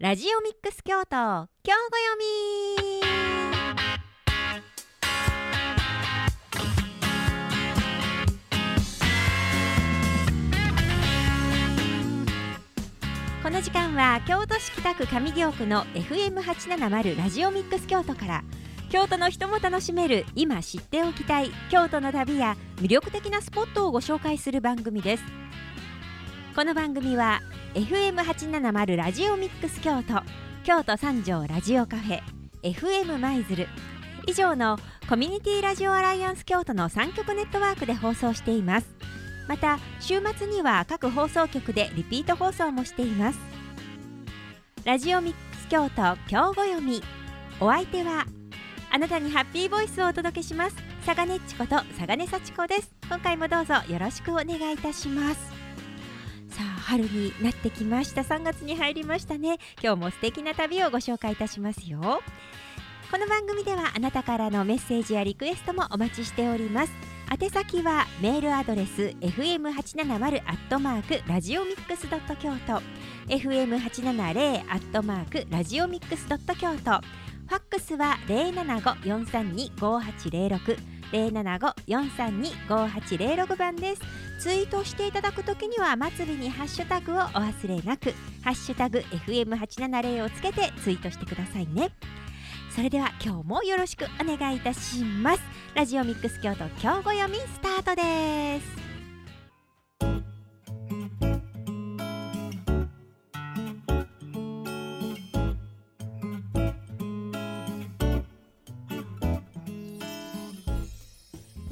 ラジオミックス京都今日ご読み。この時間は京都市北区上京区の FM870 ラジオミックス京都から京都の人も楽しめる今知っておきたい京都の旅や魅力的なスポットをご紹介する番組です。この番組は FM870 ラジオミックス京都京都三条ラジオカフェ FM 舞鶴以上のコミュニティラジオアライアンス京都の3局ネットワークで放送しています。また週末には各放送局でリピート放送もしています。ラジオミックス京都今日ご読み。お相手はあなたにハッピーボイスをお届けします。佐賀ねっちこと佐賀根幸子です。今回もどうぞよろしくお願いいたします。春になってきました。3月に入りましたね。今日も素敵な旅をご紹介いたしますよ。この番組ではあなたからのメッセージやリクエストもお待ちしております。宛先はメールアドレス fm870 アットマークラジオミックスドット京都。fm870 アットマークラジオミックスドット京都。ファックスは075-432-5806零七五四三二五八零六番です。ツイートしていただくときには末尾にハッシュタグをお忘れなく。ハッシュタグ FM 八七零をつけてツイートしてくださいね。それでは今日もよろしくお願いいたします。ラジオミックス京都今日ご読みスタートです。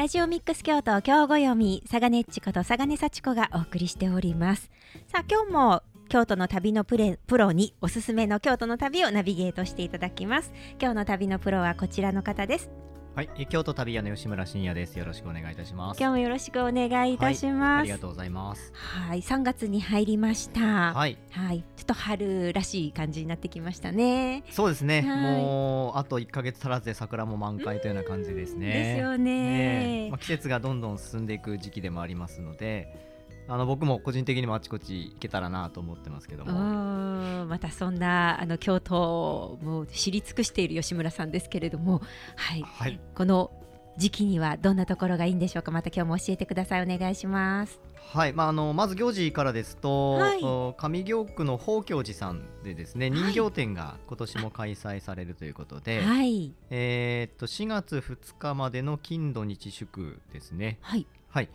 ラジオミックス京都今日ご読み佐賀ねっちこと佐賀根幸子がお送りしております。さあ今日も京都の旅のプレプロにおすすめの京都の旅をナビゲートしていただきます。今日の旅のプロはこちらの方です。はい、え京都旅屋の吉村真也です。よろしくお願いいたします。今日もよろしくお願いいたします、ありがとうございます。はい、3月に入りました。はい、はい、ちょっと春らしい感じになってきましたね。そうですね。はいもうあと1ヶ月足らずで桜も満開というような感じですね。ですよねえまあ、季節がどんどん進んでいく時期でもありますので、あの僕も個人的にもあちこち行けたらなと思ってますけどうも。またそんなあの京都をもう知り尽くしている吉村さんですけれども、はい、はい、この時期にはどんなところがいいんでしょうか？また今日も教えてください。お願いします。はい、まああのまず行事からですと、はいお上京区の宝教寺さんでですね、はい人形展が今年も開催されるということで、はい、えーっと4月2日までの金土日祝ですね。はい、はい。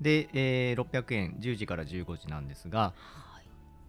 で、えー600円10時から15時なんですが、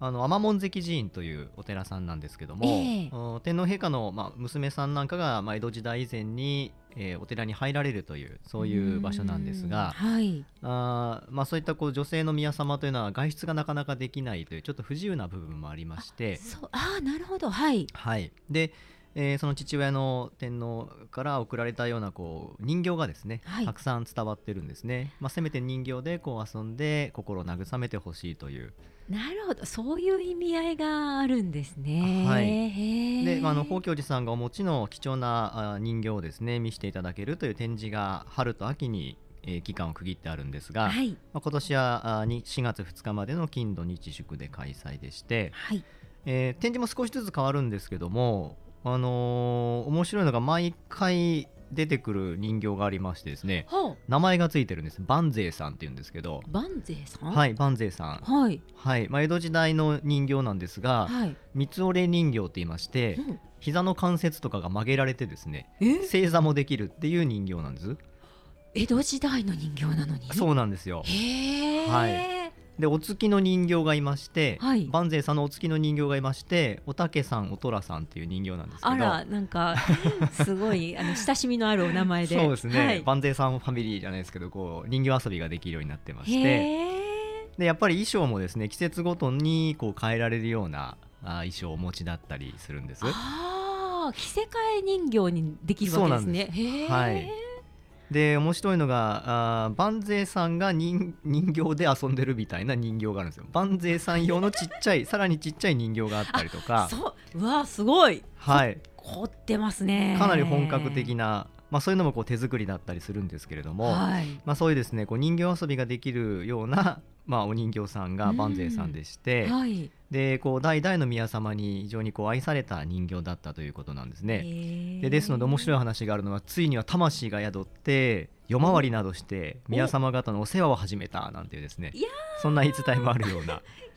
あの天門関寺院というお寺さんなんですけども、ええ。お天皇陛下の、まあ、娘さんなんかが、まあ、江戸時代以前に、えーお寺に入られるというそういう場所なんですがはい、あー、まあ、そういったこう女性の宮様というのは外出がなかなかできないというちょっと不自由な部分もありまして。ああ、なるほど、はい、はい、で、えーその父親の天皇から贈られたようなこう人形がですね、はい。たくさん伝わってるんですね、まあ、せめて人形でこう遊んで心を慰めてほしいという。なるほど、そういう意味合いがあるんですね。はい。で、まあ、あの宝教寺さんがお持ちの貴重なあ人形をですね見せていただけるという展示が春と秋に、えー期間を区切ってあるんですが、はい、まあ、今年はあに4月2日までの金土日祝で開催でして、はい、えー展示も少しずつ変わるんですけども、あのー面白いのが毎回出てくる人形がありましてですね名前がついてるんです。万税さんっていうんですけど。万税さん？、はいい万税さん。はい、はい、まあ、江戸時代の人形なんですがはい、三つ折れ人形って言いましてうん。膝の関節とかが曲げられてですねえ、正座もできるっていう人形なんです。江戸時代の人形なのに？そうなんですよ。はいでお月の人形がいまして、はい。万税さんのお月の人形がいましておたけさんおとらさんっていう人形なんですけどあら、なんか、すごい、あの親しみのあるお名前で。そうですね、はい、万税さんファミリーじゃないですけどこう人形遊びができるようになってまして。でやっぱり衣装もですね季節ごとにこう変えられるようなあ衣装をお持ちだったりするんです。ああ、着せ替え人形にできるわけですね。へえ、はいで面白いのがあー万税さんが人人形で遊んでるみたいな人形があるんですよ。万税さん用のちっちゃい さらにちっちゃい人形があったりとか、そう、うわ、すごい。はい、凝ってますね。かなり本格的なまあ、そういうのもこう手作りだったりするんですけれども、はい。まあ、そういうですねこう人形遊びができるような、まあ、お人形さんが万世さんでして、はい。でこう代々の宮様に非常にこう愛された人形だったということなんですね。でですので面白い話があるのはついには魂が宿って夜回りなどして宮様方のお世話を始めたなんていうですねそんな言い伝えもあるような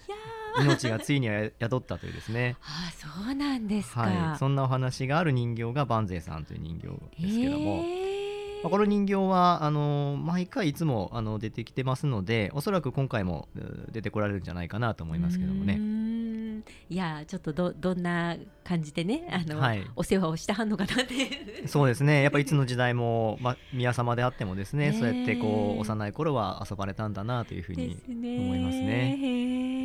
命がついには宿ったというですね。あそうなんですか、はい、そんなお話がある人形が万世さんという人形ですけども、へー。まあこの人形はあの毎回いつもあの出てきてますのでおそらく今回も出てこられるんじゃないかなと思いますけどもね。ん。いやちょっとどどんな感じでねあの、はい。お世話をしたはんのかなって。そうですね。やっぱいつの時代も、まあ、宮様であってもですね、ねえ。そうやってこう幼い頃は遊ばれたんだなというふうに思いますね。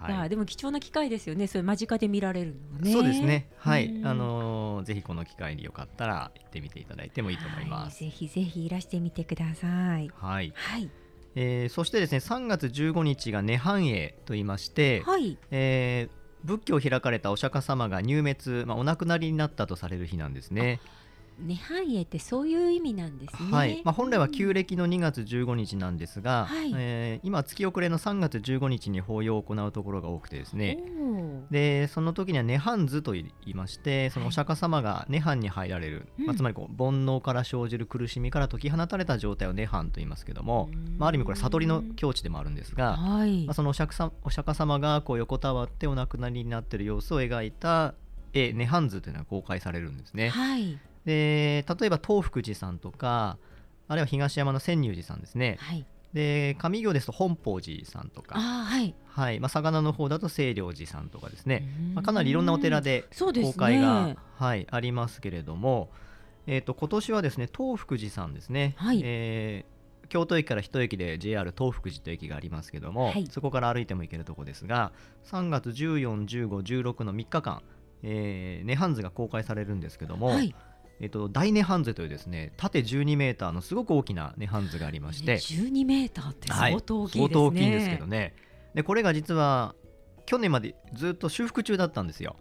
はい。まあでも貴重な機会ですよね。それ間近で見られるのはね。そうですね。はい、うん。あのーぜひこの機会によかったら行ってみていただいてもいいと思います。はい。ぜひぜひいらしてみてください。はい、はい。えーそしてですね3月15日が涅槃会と言いまして、はい。えー仏教を開かれたお釈迦様が入滅、まあ、お亡くなりになったとされる日なんですね。涅槃会ってそういう意味なんですね。はい。まあ、本来は旧うん暦の2月15日なんですが、はい。えー今月遅れの3月15日に法要を行うところが多くてですね。でその時には涅槃図と言いましてそのお釈迦様が涅槃に入られる、うん。まあ、つまりこう煩悩から生じる苦しみから解き放たれた状態を涅槃と言いますけども、まあ、ある意味これ悟りの境地でもあるんですが、はい。まあ、そのお釈迦様お釈迦様がこう横たわってお亡くなりになっている様子を描いた絵涅槃図というのが公開されるんですね。はいで例えば東福寺さんとかあるいは東山の千入寺さんですね。はい。で上行ですと本法寺さんとか、はい。はい。まあ、魚の方だと清涼寺さんとかですね、まあ、かなりいろんなお寺で公開が、はい、ありますけれども、えー、と今年はですね東福寺さんですね、はい。えー京都駅から一駅で JR 東福寺という駅がありますけども、はい。そこから歩いても行けるとこですが3月141516の3日間、えー、涅槃図が公開されるんですけども、はいえっと、大涅槃図というですね縦12メーターのすごく大きな涅槃図がありまして、12メーターってはい相当大きいですね、相当大きいんですけどね。でこれが実は去年までずっと修復中だったんですよ。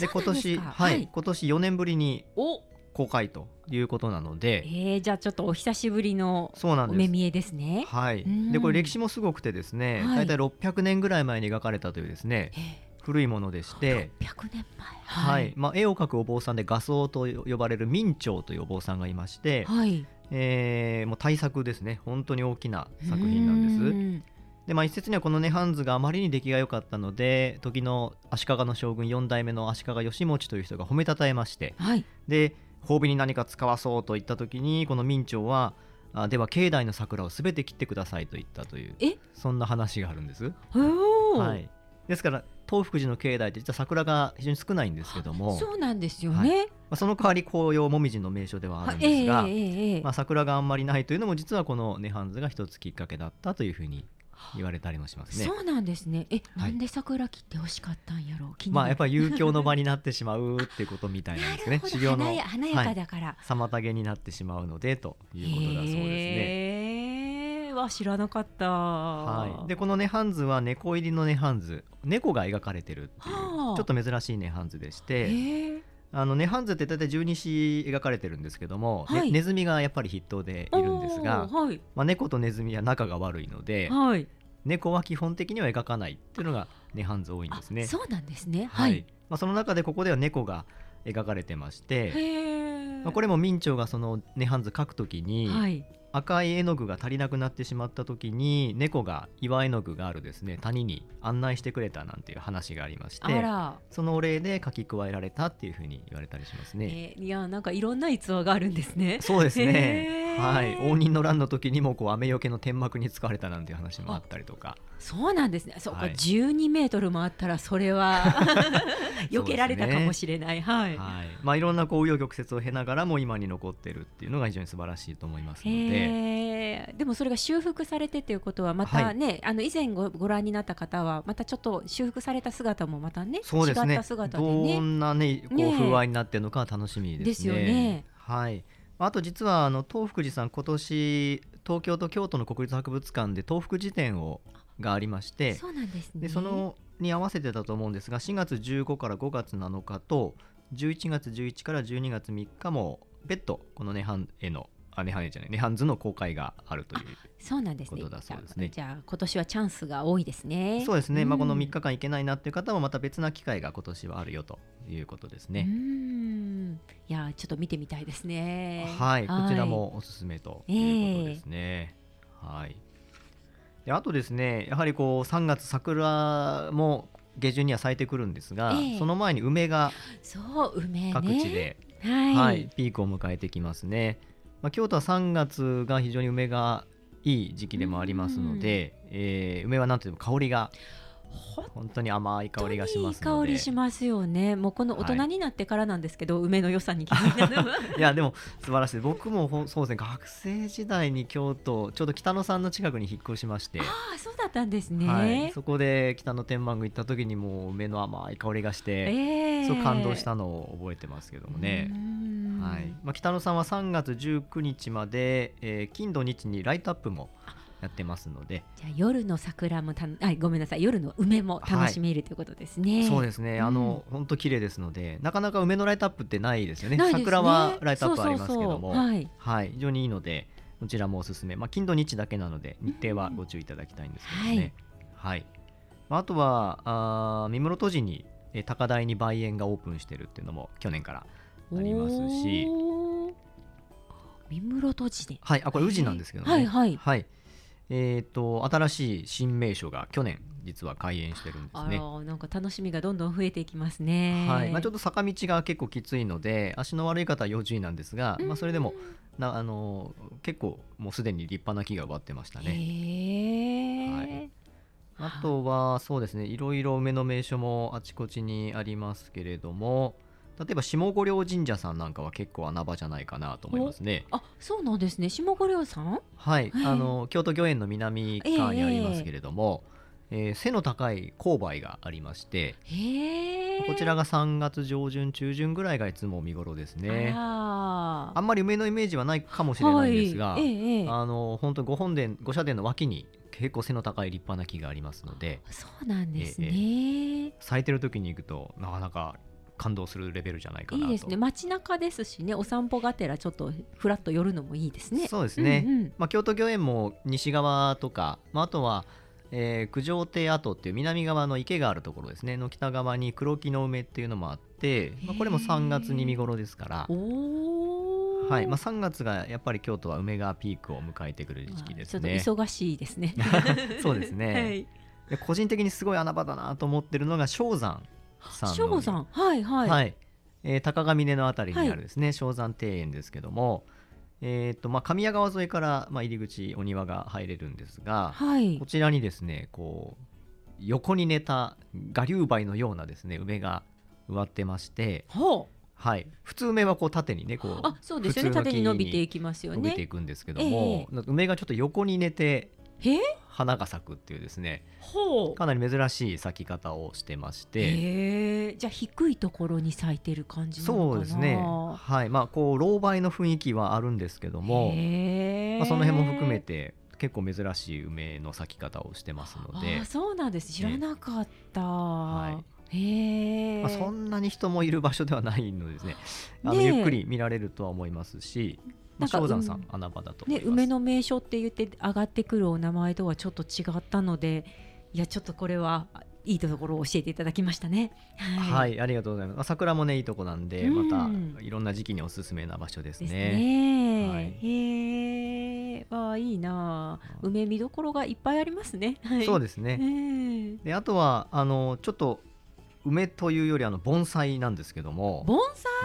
で今年かはい、今年4年ぶりにお。公開ということなので。えー、じゃあちょっとお久しぶりのそうなんです。お目見えですね。はい。うん。でこれ歴史もすごくてですね、はい。大体600年ぐらい前に描かれたというですねえ古いものでしてー、600年前。はいまあ、絵を描くお坊さんで画僧と呼ばれる明兆というお坊さんがいまして、はい。えーもう大作ですね本当に大きな作品なんです。でまあ、一説にはこの涅槃図があまりに出来が良かったので時の足利の将軍4代目の足利義持という人が褒めたたえましてはい。で褒美に何か使わそうと言った時にこの明兆はあでは境内の桜をすべて切ってくださいと言ったというえ？そんな話があるんです。はい、ですから東福寺の境内って実は桜が非常に少ないんですけども、そうなんですよね。まあ、その代わり紅葉もみじの名所ではあはるんですが、ええええええまあ、桜があんまりないというのも実はこの涅槃図が一つきっかけだったというふうに言われたりもしますね。そうなんですね。え、はいなんで桜切って欲しかったんやろう？まあやっぱり遊興の場になってしまうっていうことみたいなんですね。修行の華やかだから。妨げになってしまうのでということだそうですね。へえ。わ知らなかった。はい、でこの涅槃図は猫入りの涅槃図猫が描かれてるっていうはあちょっと珍しい涅槃図でして。あの涅槃図って大体十二支描かれてるんですけども、ねはいネズミがやっぱり筆頭でいるんですがはい。まあ、猫とネズミは仲が悪いのではい。猫は基本的には描かないっていうのが涅槃図多いんですね。あそうなんですね。ははいい。まあ、その中でここでは猫が描かれてまして、へえ。まあ、これも明兆がその涅槃図描くときに、はい。赤い絵の具が足りなくなってしまった時に猫が岩絵の具があるですね谷に案内してくれたなんていう話がありまして。そのお礼で書き加えられたっていうふうに言われたりしますね。えーいやなんかいろんな逸話があるんですね。そうですへね。ーはい、応仁の乱の時にもこう雨よけの天幕に使われたなんていう話もあったりとか、そうなんですね。そうか、はい12メートルもあったらそれは 避けられたかもしれない。はい。はい、まあいろんなこう紆余曲折を経ながらも今に残ってるっていうのが非常に素晴らしいと思いますので、でもそれが修復されてということはまたね、あの以前ごご覧になった方はまたちょっと修復された姿もまたねそうですね違った姿でどね。んなねこう風合いになってるのかは楽しみですね。ですよねはい。あと実はあの東福寺さん今年東京と京都の国立博物館で東福寺展をがありましてそうなんですね。でそのに合わせてだと思うんですが4月15から5月7日と11月11から12月3日も別途この涅槃へのあ涅槃へじゃない涅槃図の公開があるというそうなんですねことだそうですねじゃあ今年はチャンスが多いですねそうですね、まあ、このうん3日間行けないなっていう方もまた別な機会が今年はあるよということですうね。んいやちょっと見てみたいですねはい、こちらもおすすめということですね。はい。であとですね、やはりこう3月桜も下旬には咲いてくるんですが、ええ。その前に梅がそう梅ね。各地で、はい、はい、ピークを迎えてきますね。まあ、京都は3月が非常に梅がいい時期でもありますので、えー梅はなんといっても香りが本当に甘い香りがしますいい香りしますよね。もうこの大はい人になってからなんですけど、梅の良さに気になるいやでも素晴らしい僕もそうですね学生時代に京都ちょうど北野さんの近くに引っ越しまして、ああそうだったんですね、はい、そこで北野天満宮行った時にもう梅の甘い香りがして、ええ。すごく感動したのを覚えてますけどもね、うん。はい。まあ、北野さんは3月19日まで、えー金土日にライトアップもやってますので、じゃあ夜の桜もたあごめんなさい。夜の梅も楽しめるということですね、そうですね、あの本当綺麗ですのでなかなか梅のライトアップってないですよね。ね。桜はライトアップありますけども。はい。はい、非常にいいので、こちらもおすすめ。まあ、金土日だけなので、日程はご注意いただきたいんですけどね。はい。まあ、あとは、あー三室戸寺に、えー高台に梅園がオープンしてるっていうのも去年からありますし、三室戸寺ではい、あ、これ宇治なんですけどね。はいはい。はい。えっ、と、新しい新名所が去年、実は開園してるんですあね。らなんか楽しみがどんどん増えていきますね。はい。まあ、ちょっと坂道が結構きついので足の悪い方は要注意なんですが、まあ、それでもなあの結構もうすでに立派な木が植わってましたね。はい。あとはそうですね。いろいろ梅の名所もあちこちにありますけれども例えば下五稜神社さんなんかは結構穴場じゃないかなと思いますね。あそうなんですね。下五稜さん？はい、はいあの京都御苑の南側にありますけれども、えー背の高い勾配がありましてこちらが3月上旬中旬ぐらいがいつも見頃ですね。ああんまり梅のイメージはないかもしれないんですが、はい、ええええ。あの本当御本殿御社殿の脇に結構背の高い立派な木がありますので。そうなんですね、咲いてる時に行くとなかなか感動するレベルじゃないかないと。いですね。街中ですしねお散歩がてらちょっとふらっと寄るのもいいですね。そうですね、うんうん。まあ、京都御苑も西側とか、まあ、あとは、えー九条亭跡っていう南側の池があるところですね。の北側に黒木の梅っていうのもあって、まあ、これも3月に見頃ですから。おおはい。まあ、3月がやっぱり京都は梅がピークを迎えてくる時期ですね。ちょっと忙しいですね。そうですね。はい。で個人的にすごい穴場だなと思ってるのが正山さんの翔さん。はいはい、はい、えー高ヶ峰のあたりにあるですね、正山庭園ですけども、えーとまあ、神谷川沿いから、まあ、入り口お庭が入れるんですが、はい。こちらにですねこう横に寝た我流梅のようなですね梅が植わってまして、はい、普通梅はこう縦にねこうあそうですよね。縦に伸びていきますよ伸びていねくんですけども、梅がちょっと横に寝てへ花が咲くっていうですね。ほう。かなり珍しい咲き方をしてまして。じゃあ低いところに咲いてる感じそうですね。はい、まあこう老梅の雰囲気はあるんですけども、まあ、その辺も含めて結構珍しい梅の咲き方をしてますので。あ、そうなんです。知らなかった、はへえ、まあ、そんなに人もいる場所ではないのでですね、あのゆっくり見られるとは思いますし、まあ、なんか正山さうんん穴場だとね。梅の名所って言って上がってくるお名前とはちょっと違ったのでいやちょっとこれはいいところを教えていただきましたねはい、ありがとうございます。まあ、桜もねいいとこなんで、うんまたいろんな時期におすすめな場所ですですね。ね。はいへえ、わあいいなあ。梅見どころがいっぱいありますね。はい、そうですね。ね。であとはあのちょっと梅というよりあの盆栽なんですけども、盆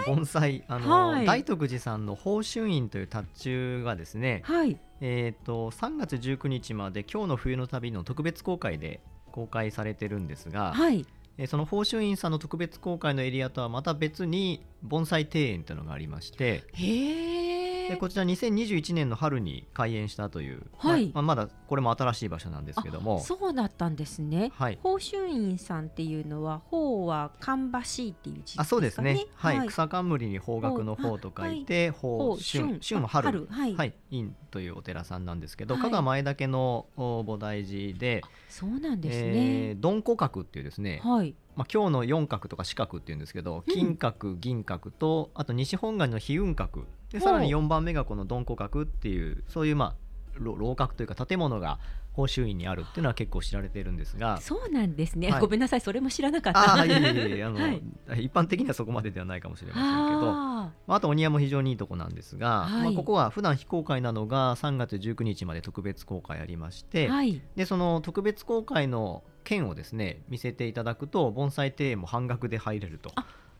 盆栽あの、はい大徳寺さんの宝春院という達中がですね、栽。はい。えー、と3月19日まで今日の冬の旅の特別公開で公開されてるんですが、はい。えーその宝春院さんの特別公開のエリアとはまた別に盆栽庭園というのがありましてへえ。でこちら2021年の春に開園したという、はい。まあまだこれも新しい場所なんですけども。そうだったんですね。はい。宝春院さんっていうのは、宝は芳しいっていう字ですかね。あそうですね、はい。はい。草冠に方角の方と書いて宝春春。春は春。はい。はい、院というお寺さんなんですけど、はい。加賀前岳のお菩提寺で、そうなんですえね。ー、鈍古閣っていうですね、はい。まあ、今日の四角とか四角っていうんですけど金角銀角とあと西本願の飛雲角でさらに4番目がこの鈍虎角っていうそういうまあ楼閣というか建物が甲州院にあるっていうのは結構知られているんですが。そうなんですね、はい、ごめんなさいそれも知らなかった。あいえいえいえ あの、はい、一般的にはそこまでではないかもしれませんけど。ああとお庭も非常にいいとこなんですが、はい、まあ、ここは普段非公開なのが3月19日まで特別公開ありまして、でその特別公開の券をですね見せていただくと盆栽庭園も半額で入れると。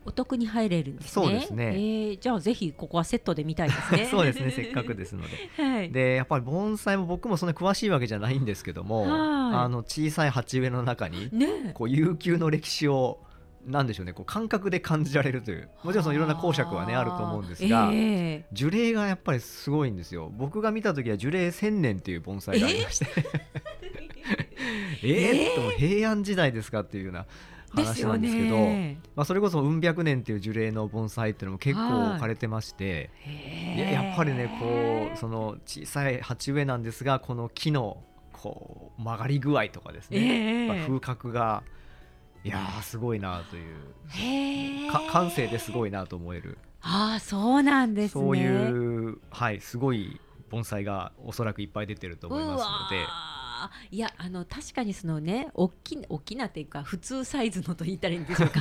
お得に入れるんですね。そうですね。えー、じゃあぜひここはセットで見たいですね。そうですね。せっかくですので。はい、でやっぱり盆栽も僕もそんな詳しいわけじゃないんですけども、あの小さい鉢植えの中に、ね、こう悠久の歴史をなんでしょうねこう感覚で感じられるというもちろんそのいろんな講釈はねあると思うんですが、えー、樹齢がやっぱりすごいんですよ僕が見た時は樹齢1000年っていう盆栽がありまして えー、えー、と平安時代ですかっていうような話なんですけど、まあ、それこそうん百年っていう樹齢の盆栽っていうのも結構置かれてまして、ややっぱりねこうその小さい鉢植えなんですがこの木のこう曲がり具合とかですね、まあ、風格がいやすごいなという。感性ですごいなと思える。ああそうなんです、ね、そういうはいすごい盆栽がおそらくいっぱい出てると思いますので。いやあの確かにそのね大き大きなっていうか普通サイズのと言ったらいいんでしょうか、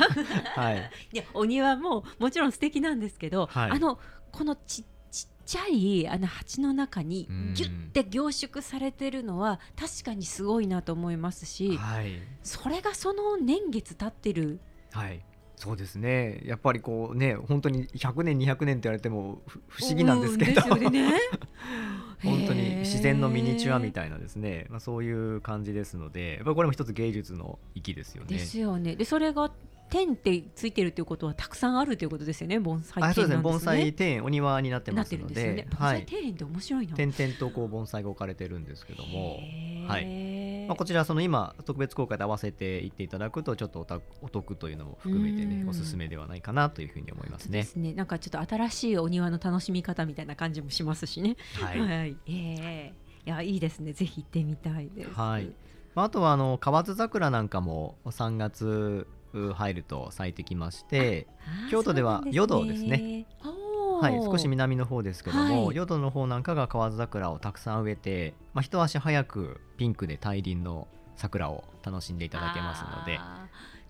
はい、いやお庭ももちろん素敵なんですけど、はい、あのこのちちっちゃいあの鉢の中にギュッて凝縮されてるのは確かにすごいなと思いますし、はい、それがその年月経ってる、はい、そうですね。やっぱりこうね本当に100年200年って言われても不思議なんですけど、うんね、本当に自然のミニチュアみたいなですね、まあ、そういう感じですのでやっぱりこれも一つ芸術の域ですよね。ですよね。でそれが天ってついてるということはたくさんあるということですよね。盆栽あそうですね。盆栽庭園お庭になってますので、ね、盆栽庭園って面白いな、点々とこう盆栽が置かれてるんですけども。はいまあ、こちらその今特別公開で合わせていっていただくとちょっとお得というのも含めてねおすすめではないかなというふうに思いますね。ですねなんかちょっと新しいお庭の楽しみ方みたいな感じもしますしね。はい、はい、えー、いやいいですねぜひ行ってみたいです。はい。まあ、あとはあの河津桜なんかも3月入ると咲いてきまして京都では淀ですね。はい、少し南の方ですけども、はい、淀の方なんかが河津桜をたくさん植えて、まあ、一足早くピンクで大輪の桜を楽しんでいただけますので。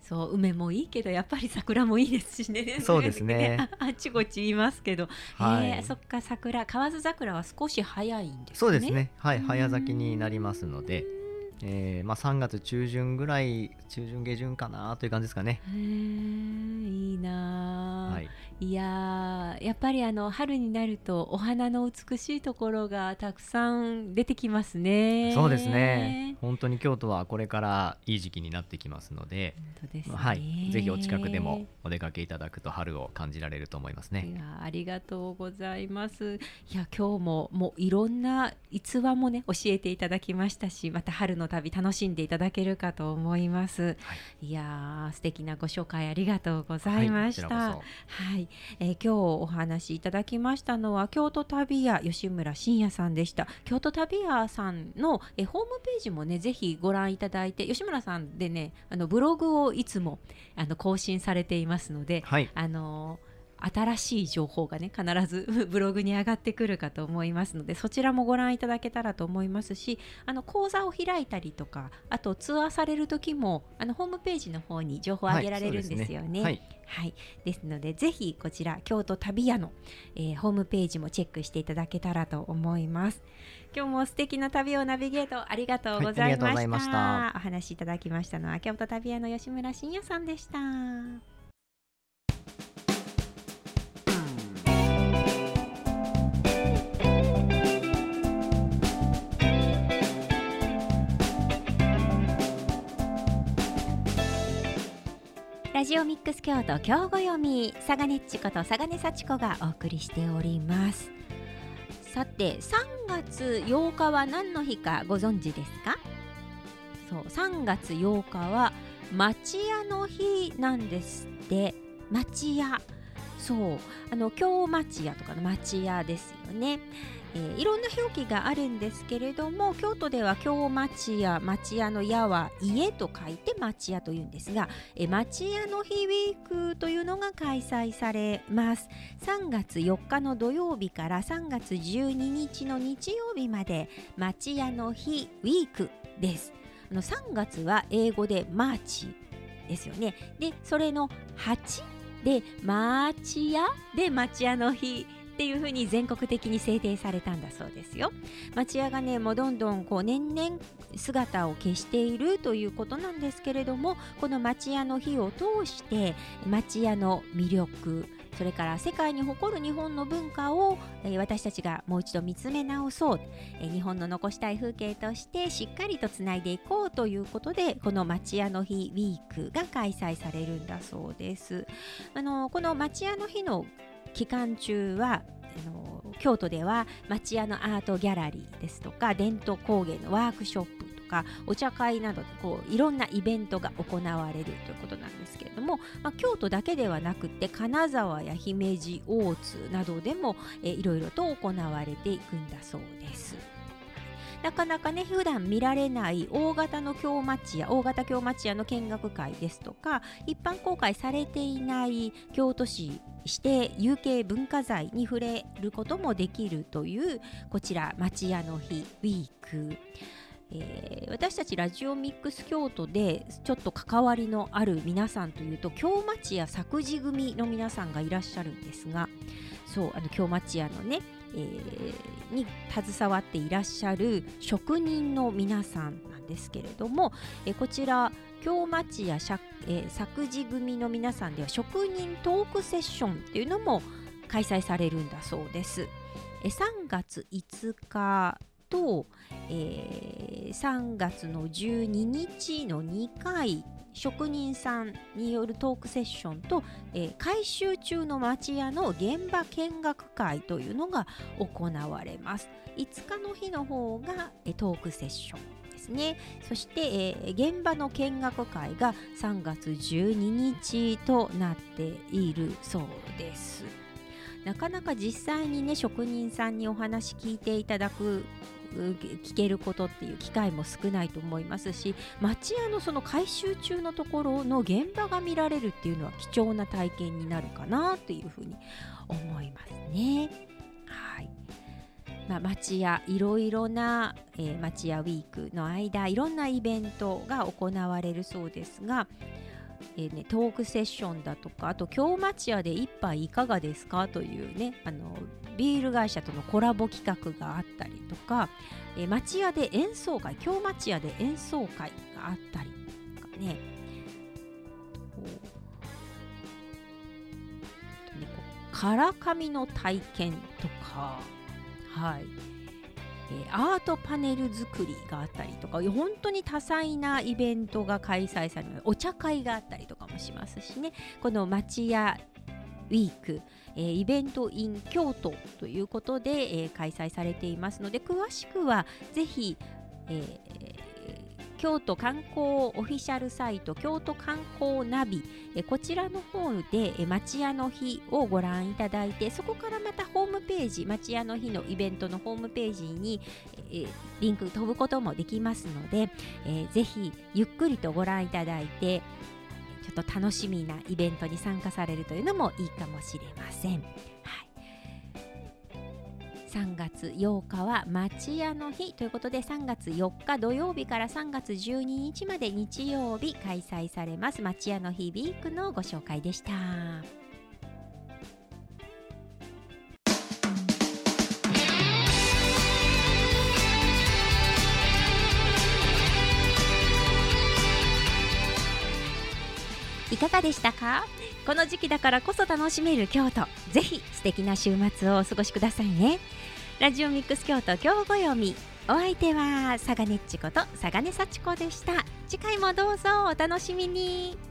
そう梅もいいけどやっぱり桜もいいですしね。そうですね。あっちこっち言いますけど、はい、えー、そっか桜河津桜は少し早いんですね。そうですね。はい早咲きになりますので。えーまあ、3月中旬ぐらい中旬下旬かなという感じですかね。いいな、はい、いややっぱりあの春になるとお花の美しいところがたくさん出てきますね。そうですね本当に京都はこれからいい時期になってきますのでで、ね、はい、ぜひお近くでもお出かけいただくと春を感じられると思いますね。いやありがとうございます。いや今日ももういろんな逸話もね教えていただきましたしまた春の旅楽しんでいただけるかと思います。はい、いや素敵なご紹介ありがとうございました。はい、はい、えー、今日お話しいただきましたのは京都旅屋吉村真也さんでした。京都旅屋さんの、えー、ホームページもねぜひご覧いただいて吉村さんでねあのブログをいつもあの更新されていますので、はい、あのー新しい情報がね必ず ブログに上がってくるかと思いますのでそちらもご覧いただけたらと思いますしあの講座を開いたりとかあとツアーされる時もあのホームページの方に情報を上げられるんですよね。はい、ねはい、ですのでぜひこちら京都旅屋の、えー、ホームページもチェックしていただけたらと思います。今日も素敵な旅をナビゲートありがとうございました。はい、したお話しいただきましたのは京都旅屋の吉村真也さんでした。ラジオミックス京都京語読み佐賀ねっちこと佐賀根幸子がお送りしております。さて3月8日は何の日かご存知ですか？そう3月8日は町屋の日なんですって。町屋。そうあの京町屋とかの町屋ですよね。えー、いろんな表記があるんですけれども京都では京町屋町屋の屋は家と書いて町屋というんですが、えー、町屋の日ウィークというのが開催されます。3月4日の土曜日から3月12日の日曜日まで町屋の日ウィークです。あの3月は英語でマーチですよね。でそれの8でマーチ屋で町屋の日っていうふうに全国的に制定されたんだそうですよ。町屋がねもうどんどんこう年々姿を消しているということなんですけれどもこの町屋の日を通して町屋の魅力それから世界に誇る日本の文化を、えー、私たちがもう一度見つめ直そう、えー、日本の残したい風景としてしっかりとつないでいこうということでこの町屋の日ウィークが開催されるんだそうです。あのこの町屋の日の期間中はあの京都では町屋のアートギャラリーですとか伝統工芸のワークショップとかお茶会などでこういろんなイベントが行われるということなんですけれども、まあ、京都だけではなくて金沢や姫路大津などでも、えいろいろと行われていくんだそうです。なかなかね普段見られない大型の京町屋大型京町屋の見学会ですとか一般公開されていない京都市指定有形文化財に触れることもできるというこちら町屋の日ウィーク。えー、私たちラジオミックス京都でちょっと関わりのある皆さんというと京町屋作事組の皆さんがいらっしゃるんですがそうあの京町屋のねえー、に携わっていらっしゃる職人の皆さんなんですけれども、えー、こちら京町や、えー、作事組の皆さんでは職人トークセッションっていうのも開催されるんだそうです。えー、3月5日と、えー、3月の12日の2回職人さんによるトークセッションと、えー、改修中の町屋の現場見学会というのが行われます。5日の日の方が、えー、トークセッションですね。そして、えー、現場の見学会が3月12日となっているそうです。なかなか実際にね職人さんにお話聞いていただく聞けることっていう機会も少ないと思いますし町屋のその改修中のところの現場が見られるっていうのは貴重な体験になるかなというふうに思いますね。はいまあ、町屋いろいろな、えー、町屋ウィークの間いろんなイベントが行われるそうですがえーね、トークセッションだとかあと京町屋で一杯いかがですかというねあのビール会社とのコラボ企画があったりとか、えー、町屋で演奏会京町屋で演奏会があったりとかね。からかみの体験とか。はい。え、アートパネル作りがあったりとか本当に多彩なイベントが開催されるお茶会があったりとかもしますしね。この町屋ウィーク、えー、イベント in 京都ということで、えー、開催されていますので詳しくはぜひ、えー京都観光オフィシャルサイト京都観光ナビえこちらの方で町屋の日をご覧いただいてそこからまたホームページ町屋の日のイベントのホームページにえリンク飛ぶこともできますので、えー、ぜひゆっくりとご覧いただいてちょっと楽しみなイベントに参加されるというのもいいかもしれません。はい3月8日は町屋の日ということで3月4日土曜日から3月12日まで日曜日開催されます町屋の日ビークのご紹介でした。いかがでしたか？この時期だからこそ楽しめる京都ぜひ素敵な週末をお過ごしくださいね。ラジオミックス京都今日ご読み。お相手は佐賀ねっちこと佐賀根幸子でした。次回もどうぞお楽しみに。